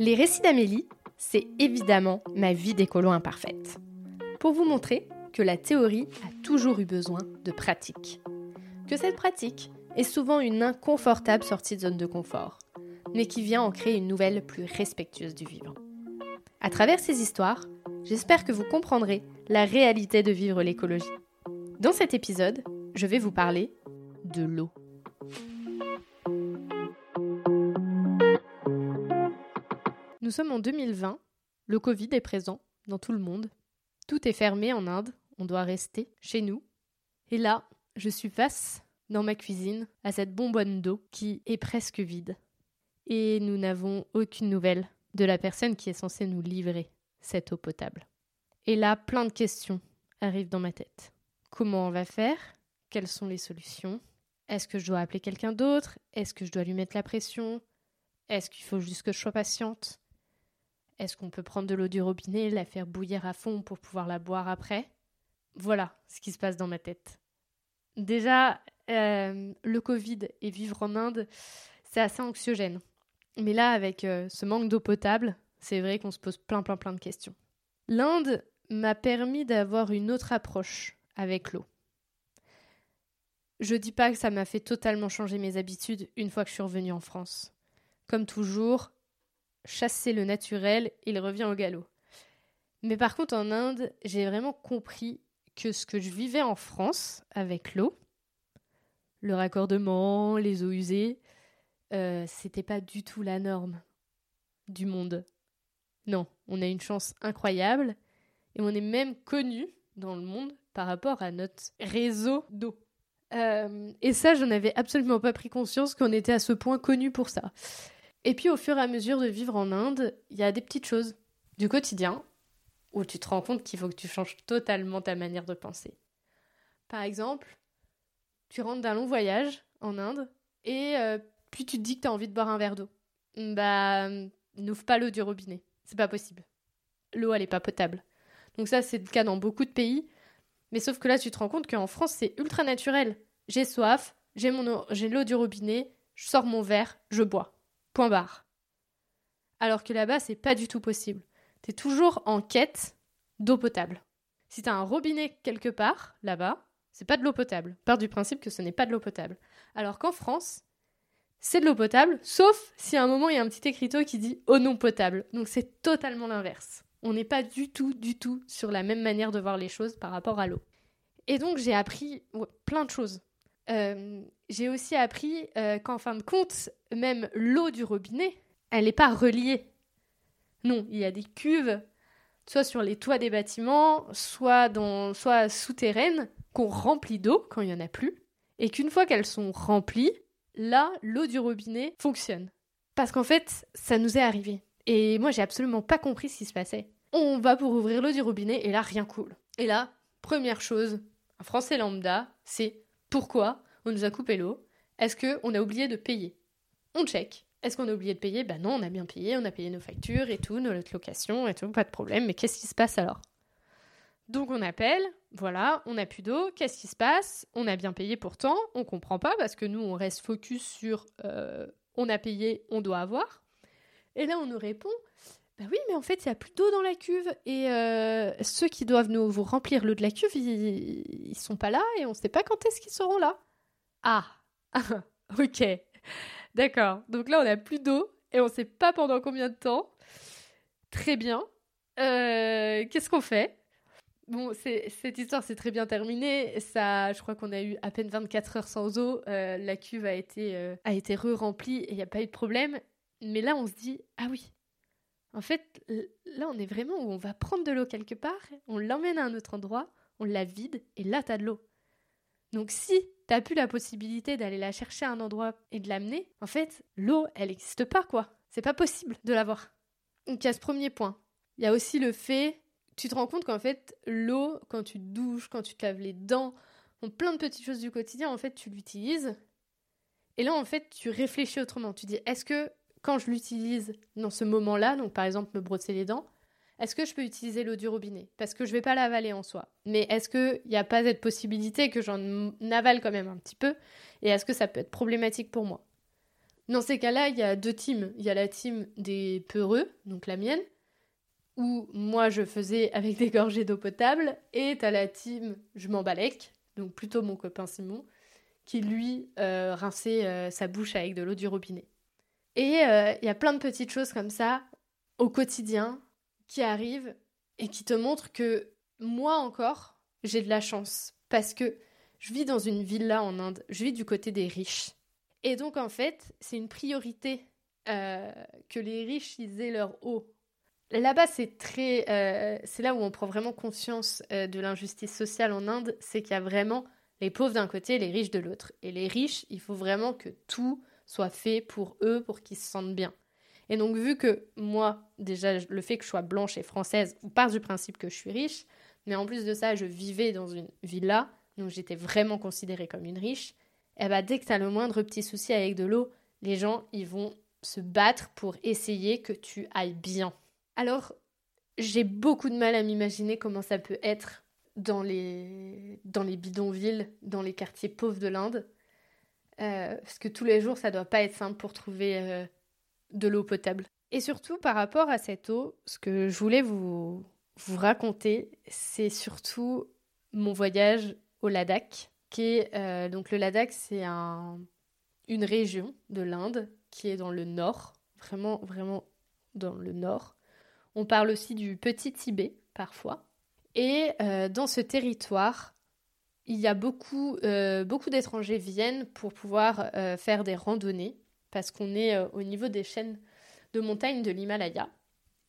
Les récits d'Amélie, c'est évidemment ma vie d'écolo imparfaite. Pour vous montrer que la théorie a toujours eu besoin de pratique. Que cette pratique est souvent une inconfortable sortie de zone de confort, mais qui vient en créer une nouvelle plus respectueuse du vivant. À travers ces histoires, j'espère que vous comprendrez la réalité de vivre l'écologie. Dans cet épisode, je vais vous parler de l'eau. Sommes en 2020, le Covid est présent dans tout le monde, tout est fermé en Inde, on doit rester chez nous. Et là, je suis face dans ma cuisine à cette bonbonne d'eau qui est presque vide. Et nous n'avons aucune nouvelle de la personne qui est censée nous livrer cette eau potable. Et là, plein de questions arrivent dans ma tête. Comment on va faire? Quelles sont les solutions? Est-ce que je dois appeler quelqu'un d'autre? Est-ce que je dois lui mettre la pression? Est-ce qu'il faut juste que je sois patiente? Est-ce qu'on peut prendre de l'eau du robinet, la faire bouillir à fond pour pouvoir la boire après? Voilà ce qui se passe dans ma tête. Déjà, euh, le Covid et vivre en Inde, c'est assez anxiogène. Mais là, avec euh, ce manque d'eau potable, c'est vrai qu'on se pose plein, plein, plein de questions. L'Inde m'a permis d'avoir une autre approche avec l'eau. Je dis pas que ça m'a fait totalement changer mes habitudes une fois que je suis revenue en France. Comme toujours, chasser le naturel, il revient au galop. Mais par contre, en Inde, j'ai vraiment compris que ce que je vivais en France avec l'eau, le raccordement, les eaux usées, euh, c'était pas du tout la norme du monde. Non, on a une chance incroyable et on est même connu dans le monde par rapport à notre réseau d'eau. Euh, et ça, je n'avais absolument pas pris conscience qu'on était à ce point connu pour ça. Et puis au fur et à mesure de vivre en Inde, il y a des petites choses du quotidien où tu te rends compte qu'il faut que tu changes totalement ta manière de penser. Par exemple, tu rentres d'un long voyage en Inde et euh, puis tu te dis que tu as envie de boire un verre d'eau. Bah, n'ouvre pas l'eau du robinet. C'est pas possible. L'eau, elle est pas potable. Donc ça, c'est le cas dans beaucoup de pays. Mais sauf que là, tu te rends compte qu'en France, c'est ultra naturel. J'ai soif, j'ai mon j'ai l'eau du robinet, je sors mon verre, je bois. Point barre. Alors que là-bas, c'est pas du tout possible. T'es toujours en quête d'eau potable. Si t'as un robinet quelque part, là-bas, c'est pas de l'eau potable. Part du principe que ce n'est pas de l'eau potable. Alors qu'en France, c'est de l'eau potable, sauf si à un moment il y a un petit écriteau qui dit eau non potable. Donc c'est totalement l'inverse. On n'est pas du tout, du tout sur la même manière de voir les choses par rapport à l'eau. Et donc j'ai appris plein de choses. Euh, j'ai aussi appris euh, qu'en fin de compte, même l'eau du robinet, elle n'est pas reliée. Non, il y a des cuves, soit sur les toits des bâtiments, soit, dans, soit souterraines, qu'on remplit d'eau quand il n'y en a plus, et qu'une fois qu'elles sont remplies, là, l'eau du robinet fonctionne. Parce qu'en fait, ça nous est arrivé. Et moi, j'ai absolument pas compris ce qui se passait. On va pour ouvrir l'eau du robinet, et là, rien coule. Et là, première chose, un Français lambda, c'est pourquoi on nous a coupé l'eau? Est-ce qu'on a oublié de payer? On check. Est-ce qu'on a oublié de payer? Ben non, on a bien payé, on a payé nos factures et tout, notre location et tout, pas de problème. Mais qu'est-ce qui se passe alors? Donc on appelle, voilà, on n'a plus d'eau, qu'est-ce qui se passe? On a bien payé pourtant, on comprend pas parce que nous on reste focus sur euh, on a payé, on doit avoir. Et là on nous répond bah oui, mais en fait, il n'y a plus d'eau dans la cuve. Et euh, ceux qui doivent nous vous remplir l'eau de la cuve, ils, ne sont pas là et on ne sait pas quand est-ce qu'ils seront là. Ah, ok. D'accord. Donc là, on n'a plus d'eau et on ne sait pas pendant combien de temps. Très bien. Euh, qu'est-ce qu'on fait? Bon, cette histoire s'est très bien terminée. Ça, je crois qu'on a eu à peine 24 heures sans eau. Euh, la cuve a été, a été re-remplie et il n'y a pas eu de problème. Mais là, on se dit, ah oui, en fait, là, on est vraiment où on va prendre de l'eau quelque part, on l'emmène à un autre endroit, on la vide, et là, t'as de l'eau. Donc si t'as plus la possibilité d'aller la chercher à un endroit et de l'amener, en fait, l'eau, elle n'existe pas, quoi. C'est pas possible de l'avoir. Donc il y a ce premier point. Il y a aussi le fait, tu te rends compte qu'en fait, l'eau, quand tu te douches, quand tu te laves les dents, plein de petites choses du quotidien, en fait, tu l'utilises. Et là, en fait, tu réfléchis autrement. Tu dis, est-ce que quand je l'utilise dans ce moment-là, donc par exemple me brosser les dents, est-ce que je peux utiliser l'eau du robinet? Parce que je ne vais pas l'avaler en soi. Mais est-ce qu'il n'y a pas cette possibilité que j'en avale quand même un petit peu? Et est-ce que ça peut être problématique pour moi? Dans ces cas-là, il y a deux teams. Il y a la team des peureux, donc la mienne, où moi je faisais avec des gorgées d'eau potable, et t'as la team je m'en donc plutôt mon copain Simon, qui lui euh, rinçait euh, sa bouche avec de l'eau du robinet. Et euh, il y a plein de petites choses comme ça au quotidien qui arrivent et qui te montrent que moi encore, j'ai de la chance. Parce que je vis dans une villa en Inde, je vis du côté des riches. Et donc en fait, c'est une priorité que les riches ils aient leur eau Là-bas, c'est très, euh, c'est là où on prend vraiment conscience euh, de l'injustice sociale en Inde, c'est qu'il y a vraiment les pauvres d'un côté et les riches de l'autre. Et les riches, il faut vraiment que tout soit fait pour eux, pour qu'ils se sentent bien. Et donc, vu que moi, déjà, le fait que je sois blanche et française, on part du principe que je suis riche, mais en plus de ça, je vivais dans une villa, donc j'étais vraiment considérée comme une riche, et eh bah, dès que tu as le moindre petit souci avec de l'eau, les gens, ils vont se battre pour essayer que tu ailles bien. Alors, j'ai beaucoup de mal à m'imaginer comment ça peut être dans les, dans les bidonvilles, dans les quartiers pauvres de l'Inde. Euh, parce que tous les jours, ça doit pas être simple pour trouver euh, de l'eau potable. Et surtout, par rapport à cette eau, ce que je voulais vous, vous raconter, c'est surtout mon voyage au Ladakh, qui est euh, donc le Ladakh, c'est un, une région de l'Inde qui est dans le nord, vraiment, vraiment dans le nord. On parle aussi du Petit Tibet parfois. Et dans ce territoire, il y a beaucoup, euh, beaucoup d'étrangers viennent pour pouvoir euh, faire des randonnées parce qu'on est au niveau des chaînes de montagnes de l'Himalaya.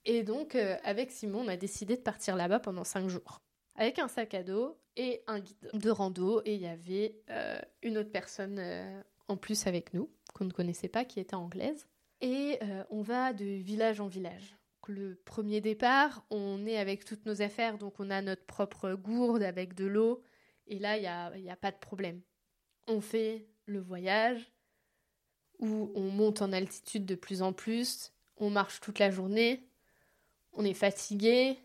Et donc, avec Simon, on a décidé de partir là-bas pendant cinq jours. Avec un sac à dos et un guide de rando. Et il y avait une autre personne en plus avec nous, qu'on ne connaissait pas, qui était anglaise. Et on va de village en village le premier départ, on est avec toutes nos affaires, donc on a notre propre gourde avec de l'eau, et là, il n'y a, y a pas de problème. On fait le voyage, où on monte en altitude de plus en plus, on marche toute la journée, on est fatigué,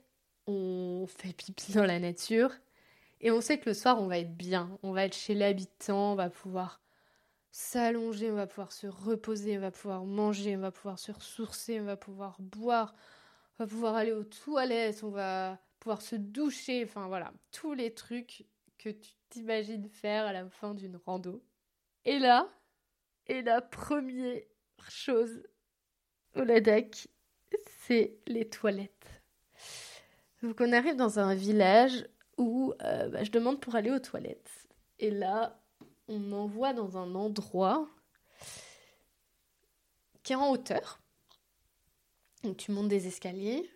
on fait pipi dans la nature, et on sait que le soir, on va être bien, on va être chez l'habitant, on va pouvoir s'allonger, on va pouvoir se reposer, on va pouvoir manger, on va pouvoir se ressourcer, on va pouvoir boire, on va pouvoir aller aux toilettes, on va pouvoir se doucher, enfin voilà, tous les trucs que tu t'imagines faire à la fin d'une rando. Et là, et la première chose au Ladakh, c'est les toilettes. Donc on arrive dans un village où euh, bah, je demande pour aller aux toilettes. Et là, on m'envoie dans un endroit qui est en hauteur. Donc tu montes des escaliers,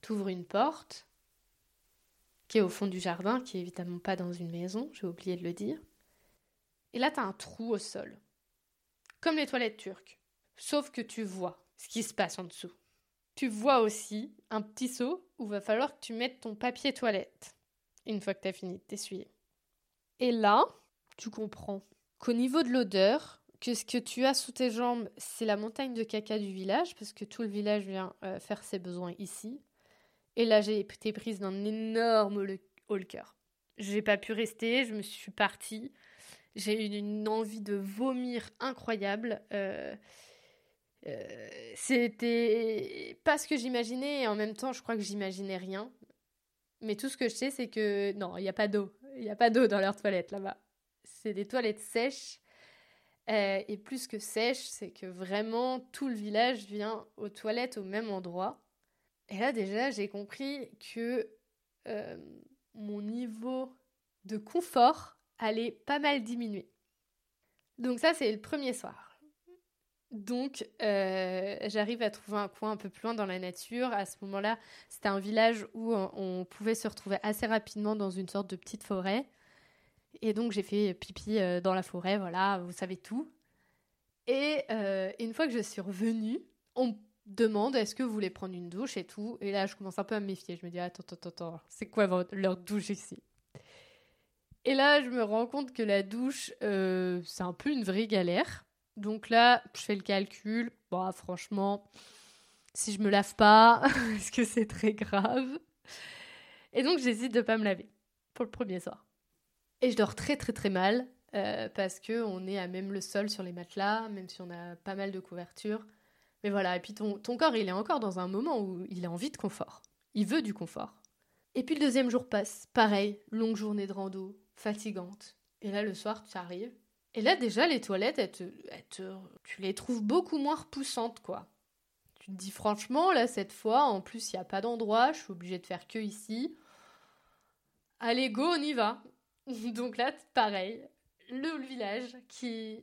tu ouvres une porte qui est au fond du jardin, qui est évidemment pas dans une maison, j'ai oublié de le dire. Et là, tu as un trou au sol. Comme les toilettes turques. Sauf que tu vois ce qui se passe en dessous. Tu vois aussi un petit seau où va falloir que tu mettes ton papier toilette une fois que tu as fini de t'essuyer. Et là, tu comprends qu'au niveau de l'odeur, que ce que tu as sous tes jambes, c'est la montagne de caca du village, parce que tout le village vient euh, faire ses besoins ici. Et là, j'ai été prise d'un énorme haut le cœur. J'ai pas pu rester, je me suis partie. J'ai eu une envie de vomir incroyable. Euh, euh, c'était pas ce que j'imaginais et en même temps, je crois que j'imaginais rien. Mais tout ce que je sais, c'est que non, il n'y a pas d'eau. Il n'y a pas d'eau dans leurs toilettes là-bas c'est des toilettes sèches. Euh, et plus que sèches, c'est que vraiment tout le village vient aux toilettes au même endroit. Et là déjà, j'ai compris que euh, mon niveau de confort allait pas mal diminuer. Donc ça, c'est le premier soir. Donc, euh, j'arrive à trouver un coin un peu plus loin dans la nature. À ce moment-là, c'était un village où on pouvait se retrouver assez rapidement dans une sorte de petite forêt. Et donc j'ai fait pipi euh, dans la forêt, voilà, vous savez tout. Et euh, une fois que je suis revenue, on demande est-ce que vous voulez prendre une douche et tout. Et là, je commence un peu à me méfier. Je me dis attends, attends, attends, c'est quoi leur douche ici? Et là, je me rends compte que la douche, euh, c'est un peu une vraie galère. Donc là, je fais le calcul. Bon, franchement, si je me lave pas, est-ce que c'est très grave? Et donc, j'hésite de pas me laver pour le premier soir. Et je dors très très très mal. euh, parce que on est à même le sol sur les matelas, même si on a pas mal de couvertures. Mais voilà, et puis ton, corps, il est encore dans un moment où il a envie de confort. Il veut du confort. Et puis le deuxième jour passe, pareil, longue journée de rando, fatigante. Et là, le soir, tu arrives. Et là, déjà, les toilettes, tu les trouves beaucoup moins repoussantes, quoi. Tu te dis franchement, là, cette fois, en plus, il n'y a pas d'endroit, je suis obligée de faire que ici. Allez, go, on y va. Donc là, pareil, le village qui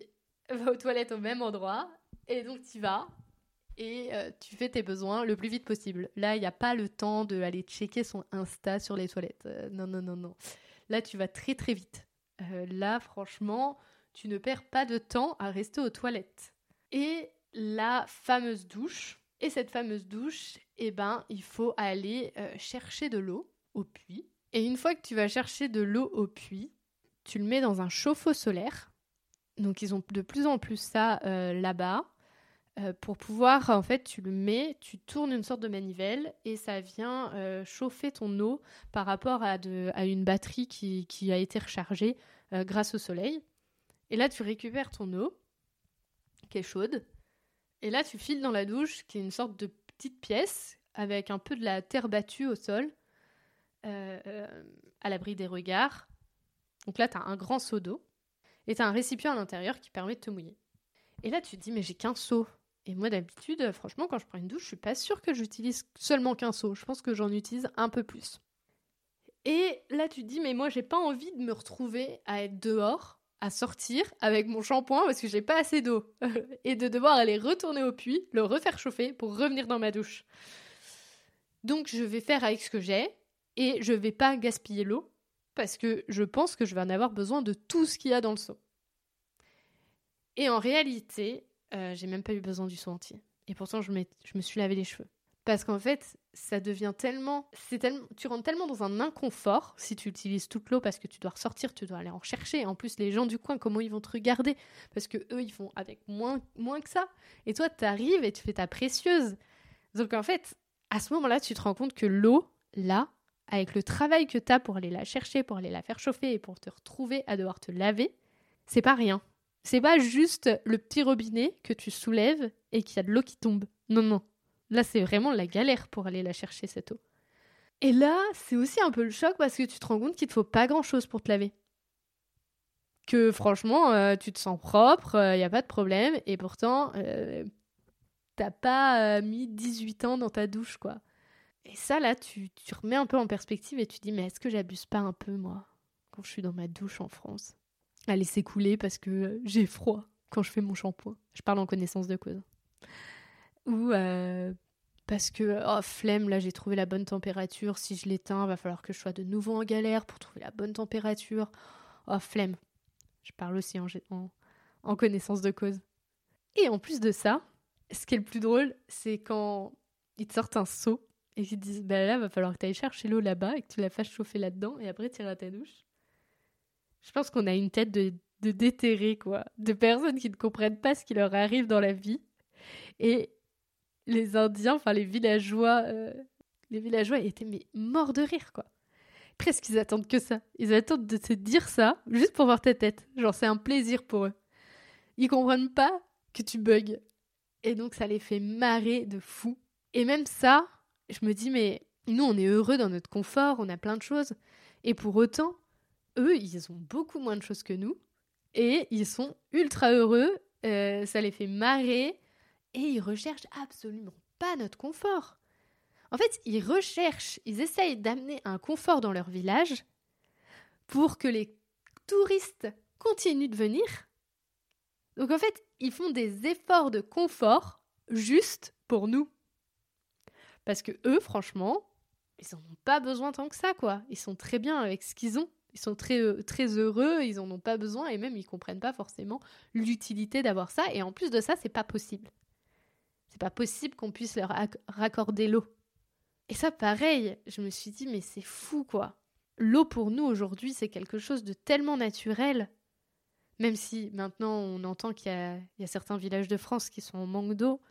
va aux toilettes au même endroit, et donc tu vas, et euh, tu fais tes besoins le plus vite possible. Là, il n'y a pas le temps d'aller checker son Insta sur les toilettes. Euh, non, non, non, non. Là, tu vas très très vite. Euh, là, franchement, tu ne perds pas de temps à rester aux toilettes. Et la fameuse douche. Et cette fameuse douche, eh ben, il faut aller chercher de l'eau au puits. Et une fois que tu vas chercher de l'eau au puits, tu le mets dans un chauffe-eau solaire. Donc ils ont de plus en plus ça là-bas. Euh, pour pouvoir, en fait, tu le mets, tu tournes une sorte de manivelle et ça vient euh, chauffer ton eau par rapport à, une batterie qui, a été rechargée euh, grâce au soleil. Et là, tu récupères ton eau qui est chaude. Et là, tu files dans la douche qui est une sorte de petite pièce avec un peu de la terre battue au sol à l'abri des regards. Donc là, tu as un grand seau d'eau et tu as un récipient à l'intérieur qui permet de te mouiller. Et là, tu te dis, mais j'ai qu'un seau. Et moi, d'habitude, franchement, quand je prends une douche, je suis pas sûre que j'utilise seulement qu'un seau. Je pense que j'en utilise un peu plus. Et là, tu te dis, mais moi, j'ai pas envie de me retrouver à être dehors, à sortir avec mon shampoing parce que j'ai pas assez d'eau. et de devoir aller retourner au puits, le refaire chauffer pour revenir dans ma douche. Donc, je vais faire avec ce que j'ai et je vais pas gaspiller l'eau parce que je pense que je vais en avoir besoin de tout ce qu'il y a dans le seau. Et en réalité, euh, j'ai même pas eu besoin du soin entier. Et pourtant, je, me suis lavé les cheveux. Parce qu'en fait, ça devient tellement, c'est tellement, tu rentres tellement dans un inconfort si tu utilises toute l'eau parce que tu dois ressortir, tu dois aller en chercher. En plus, les gens du coin, comment ils vont te regarder? Parce que eux, ils font avec moins, moins que ça. Et toi, tu arrives et tu fais ta précieuse. Donc en fait, à ce moment-là, tu te rends compte que l'eau, là, avec le travail que tu as pour aller la chercher, pour aller la faire chauffer et pour te retrouver à devoir te laver, c'est pas rien. C'est pas juste le petit robinet que tu soulèves et qu'il y a de l'eau qui tombe. Non, non. Là, c'est vraiment la galère pour aller la chercher, cette eau. Et là, c'est aussi un peu le choc parce que tu te rends compte qu'il te faut pas grand chose pour te laver. Que franchement, euh, tu te sens propre, il euh, n'y a pas de problème, et pourtant, euh, t'as pas mis 18 ans dans ta douche, quoi. Et ça, là, tu, tu remets un peu en perspective et tu dis, mais est-ce que j'abuse pas un peu, moi, quand je suis dans ma douche en France? À laisser couler parce que j'ai froid quand je fais mon shampoing. Je parle en connaissance de cause. Ou euh, parce que, oh, flemme, là j'ai trouvé la bonne température. Si je l'éteins, va falloir que je sois de nouveau en galère pour trouver la bonne température. Oh, flemme. Je parle aussi en, connaissance de cause. Et en plus de ça, ce qui est le plus drôle, c'est quand ils te sortent un seau et qu'ils te disent bah là, va falloir que tu ailles chercher l'eau là-bas et que tu la fasses chauffer là-dedans et après tu iras ta douche. Je pense qu'on a une tête de, de déterré, quoi. De personnes qui ne comprennent pas ce qui leur arrive dans la vie. Et les Indiens, enfin les villageois, euh, les villageois étaient mais morts de rire, quoi. Presque ils attendent que ça. Ils attendent de te dire ça juste pour voir ta tête. Genre c'est un plaisir pour eux. Ils comprennent pas que tu bugs. Et donc ça les fait marrer de fou. Et même ça, je me dis mais nous on est heureux dans notre confort, on a plein de choses. Et pour autant, eux, ils ont beaucoup moins de choses que nous et ils sont ultra heureux, euh, ça les fait marrer et ils recherchent absolument pas notre confort. En fait, ils recherchent, ils essayent d'amener un confort dans leur village pour que les touristes continuent de venir. Donc en fait, ils font des efforts de confort juste pour nous. Parce que eux, franchement, ils n'en ont pas besoin tant que ça, quoi. Ils sont très bien avec ce qu'ils ont. Ils sont très, euh, très heureux, ils en ont pas besoin et même ils comprennent pas forcément l'utilité d'avoir ça. Et en plus de ça, c'est pas possible. C'est pas possible qu'on puisse leur raccorder l'eau. Et ça, pareil, je me suis dit, mais c'est fou quoi. L'eau pour nous aujourd'hui, c'est quelque chose de tellement naturel. Même si maintenant on entend qu'il y, a certains villages de France qui sont en manque d'eau,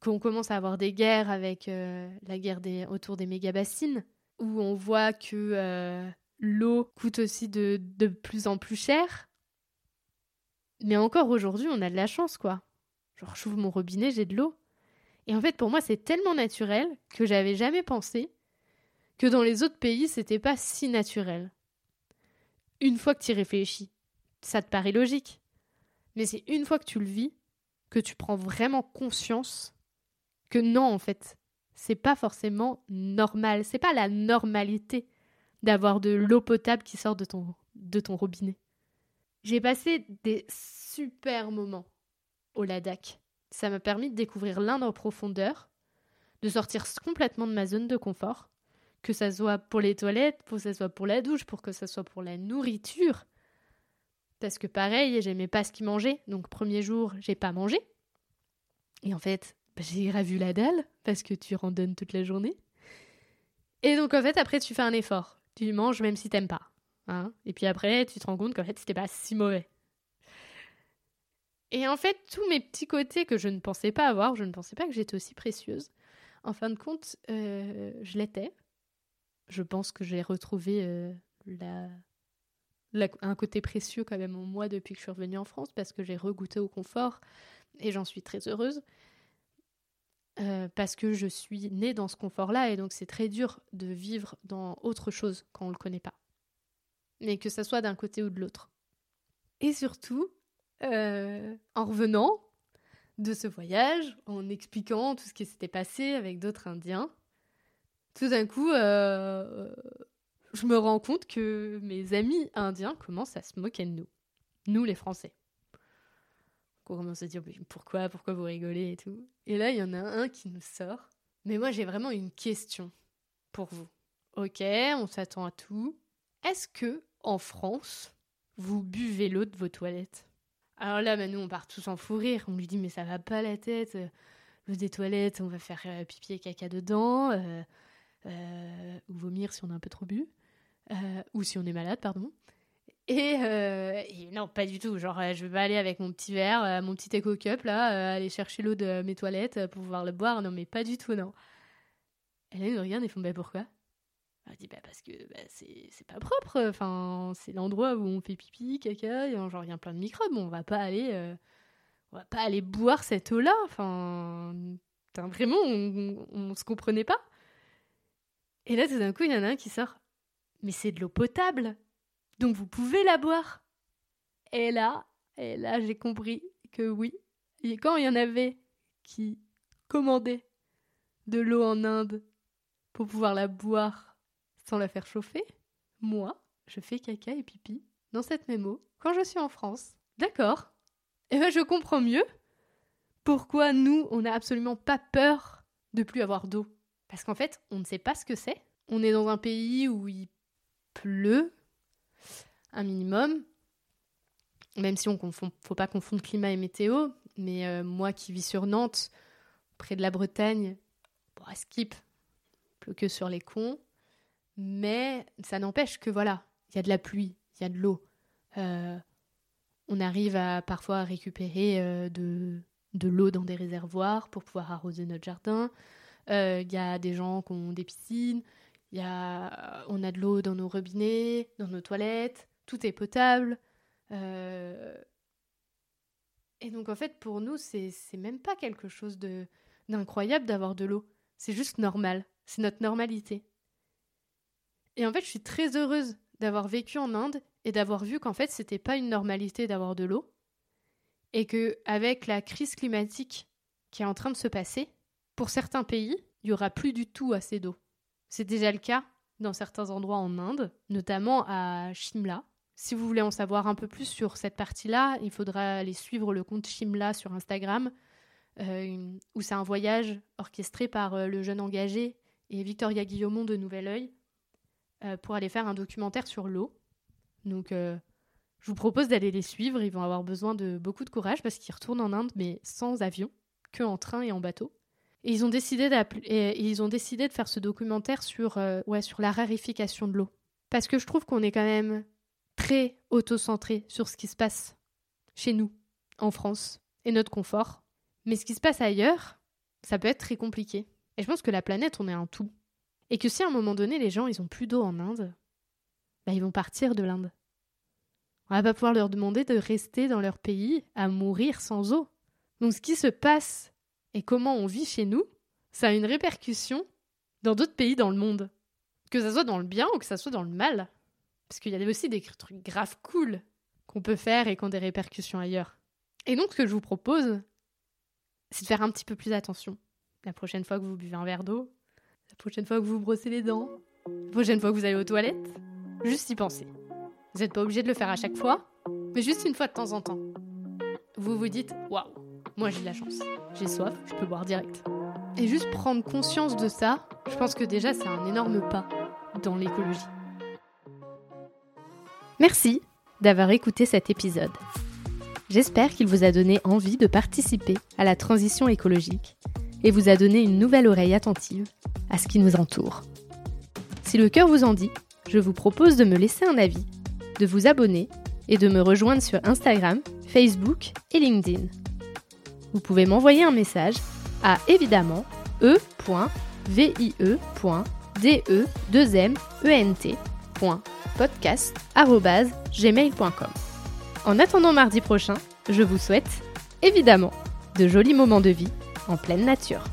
qu'on commence à avoir des guerres avec euh, la guerre autour des méga-bassines, où on voit que euh, l'eau coûte aussi de, plus en plus cher. Mais encore aujourd'hui, on a de la chance, quoi. Genre, j'ouvre mon robinet, j'ai de l'eau. Et en fait, pour moi, c'est tellement naturel que j'avais jamais pensé que dans les autres pays, c'était pas si naturel. Une fois que tu y réfléchis, ça te paraît logique. Mais c'est une fois que tu le vis que tu prends vraiment conscience que non, en fait, c'est pas forcément normal. C'est pas la normalité d'avoir de l'eau potable qui sort de ton, de ton robinet. J'ai passé des super moments au Ladakh. Ça m'a permis de découvrir l'Inde en profondeur, de sortir complètement de ma zone de confort, que ça soit pour les toilettes, pour que ça soit pour la douche, pour que ça soit pour la nourriture. Parce que pareil, j'aimais pas ce qu'ils mangeaient, donc premier jour, j'ai pas mangé. Et en fait, bah, j'ai ravu la dalle, parce que tu randonnes toute la journée. Et donc en fait, après, tu fais un effort. Tu manges même si t'aimes pas. Hein et puis après, tu te rends compte qu'en fait, c'était pas si mauvais. Et en fait, tous mes petits côtés que je ne pensais pas avoir, je ne pensais pas que j'étais aussi précieuse. En fin de compte, euh, je l'étais. Je pense que j'ai retrouvé euh, un côté précieux quand même en moi depuis que je suis revenue en France parce que j'ai regoûté au confort et j'en suis très heureuse. Euh, parce que je suis née dans ce confort-là et donc c'est très dur de vivre dans autre chose quand on ne le connaît pas. Mais que ça soit d'un côté ou de l'autre. Et surtout, euh, en revenant de ce voyage, en expliquant tout ce qui s'était passé avec d'autres Indiens, tout d'un coup, euh, je me rends compte que mes amis indiens commencent à se moquer de nous. Nous, les Français. On commence à dire pourquoi, pourquoi vous rigolez et tout. Et là, il y en a un qui nous sort. Mais moi, j'ai vraiment une question pour vous. Ok, on s'attend à tout. Est-ce que, en France, vous buvez l'eau de vos toilettes? Alors là, bah, nous, on part tous en fou rire. On lui dit, mais ça va pas la tête. L'eau des toilettes, on va faire euh, pipi et caca dedans. Euh, euh, ou vomir si on a un peu trop bu. ou si on est malade, pardon. Et, non, pas du tout. Genre, je vais pas aller avec mon petit verre, mon petit eco cup, là, aller chercher l'eau de mes toilettes pour pouvoir le boire. Non, mais pas du tout, non. Et là, ils nous regardent et font, bah pourquoi? Elle dit bah parce que bah, c'est pas propre, enfin c'est l'endroit où on fait pipi, caca, genre il y a plein de microbes, on va pas aller euh, on va pas aller boire cette eau là, enfin vraiment on, on, se comprenait pas. Et là tout d'un coup il y en a un qui sort mais c'est de l'eau potable, donc vous pouvez la boire. Et là et là j'ai compris que oui, et quand il y en avait qui commandaient de l'eau en Inde pour pouvoir la boire sans la faire chauffer, moi, je fais caca et pipi dans cette même eau quand je suis en France. D'accord. Eh bien, je comprends mieux pourquoi nous, on n'a absolument pas peur de plus avoir d'eau. Parce qu'en fait, on ne sait pas ce que c'est. On est dans un pays où il pleut un minimum, même si on confond, faut pas confondre climat et météo. Mais euh, moi qui vis sur Nantes, près de la Bretagne, bon, à skip, pleut que sur les cons. Mais ça n'empêche que voilà, il y a de la pluie, il y a de l'eau. Euh, on arrive à parfois à récupérer euh, de, de l'eau dans des réservoirs pour pouvoir arroser notre jardin. Il y a des gens qui ont des piscines. A, on a de l'eau dans nos robinets, dans nos toilettes. Tout est potable. Et donc en fait, pour nous, c'est même pas quelque chose d'incroyable d'avoir de l'eau. C'est juste normal. C'est notre normalité. Et en fait, je suis très heureuse d'avoir vécu en Inde et d'avoir vu qu'en fait, c'était pas une normalité d'avoir de l'eau et que avec la crise climatique qui est en train de se passer, pour certains pays, il y aura plus du tout assez d'eau. C'est déjà le cas dans certains endroits en Inde, notamment à Shimla. Si vous voulez en savoir un peu plus sur cette partie-là, il faudra aller suivre le compte Shimla sur Instagram, euh, où c'est un voyage orchestré par euh, le jeune engagé et Victoria Guillaumont de Nouvel Oeil, euh, pour aller faire un documentaire sur l'eau. Donc, je vous propose d'aller les suivre. Ils vont avoir besoin de beaucoup de courage parce qu'ils retournent en Inde, mais sans avion, que en train et en bateau. Et ils ont décidé, ils ont décidé de faire ce documentaire sur, euh, ouais, sur la rarification de l'eau. Parce que je trouve qu'on est quand même très auto-centré sur ce qui se passe chez nous, en France, et notre confort. Mais ce qui se passe ailleurs, ça peut être très compliqué. Et je pense que la planète, on est un tout. Et que si à un moment donné, les gens, ils ont plus d'eau en Inde, bah, ils vont partir de l'Inde. On va pas pouvoir leur demander de rester dans leur pays à mourir sans eau. Donc ce qui se passe et comment on vit chez nous, ça a une répercussion dans d'autres pays dans le monde. Que ça soit dans le bien ou que ça soit dans le mal. Parce qu'il y a aussi des trucs graves cool qu'on peut faire et qui ont des répercussions ailleurs. Et donc ce que je vous propose, c'est de faire un petit peu plus attention. La prochaine fois que vous buvez un verre d'eau, la prochaine fois que vous brossez les dents, la prochaine fois que vous allez aux toilettes, juste y penser. Vous n'êtes pas obligé de le faire à chaque fois, mais juste une fois de temps en temps. Vous vous dites waouh, moi j'ai de la chance, j'ai soif, je peux boire direct. Et juste prendre conscience de ça, je pense que déjà c'est un énorme pas dans l'écologie. Merci d'avoir écouté cet épisode. J'espère qu'il vous a donné envie de participer à la transition écologique et vous a donné une nouvelle oreille attentive à ce qui nous entoure. Si le cœur vous en dit, je vous propose de me laisser un avis de vous abonner et de me rejoindre sur Instagram, Facebook et LinkedIn. Vous pouvez m'envoyer un message à évidemment e.vie.de2ment.podcast.gmail.com. En attendant mardi prochain, je vous souhaite, évidemment, de jolis moments de vie en pleine nature.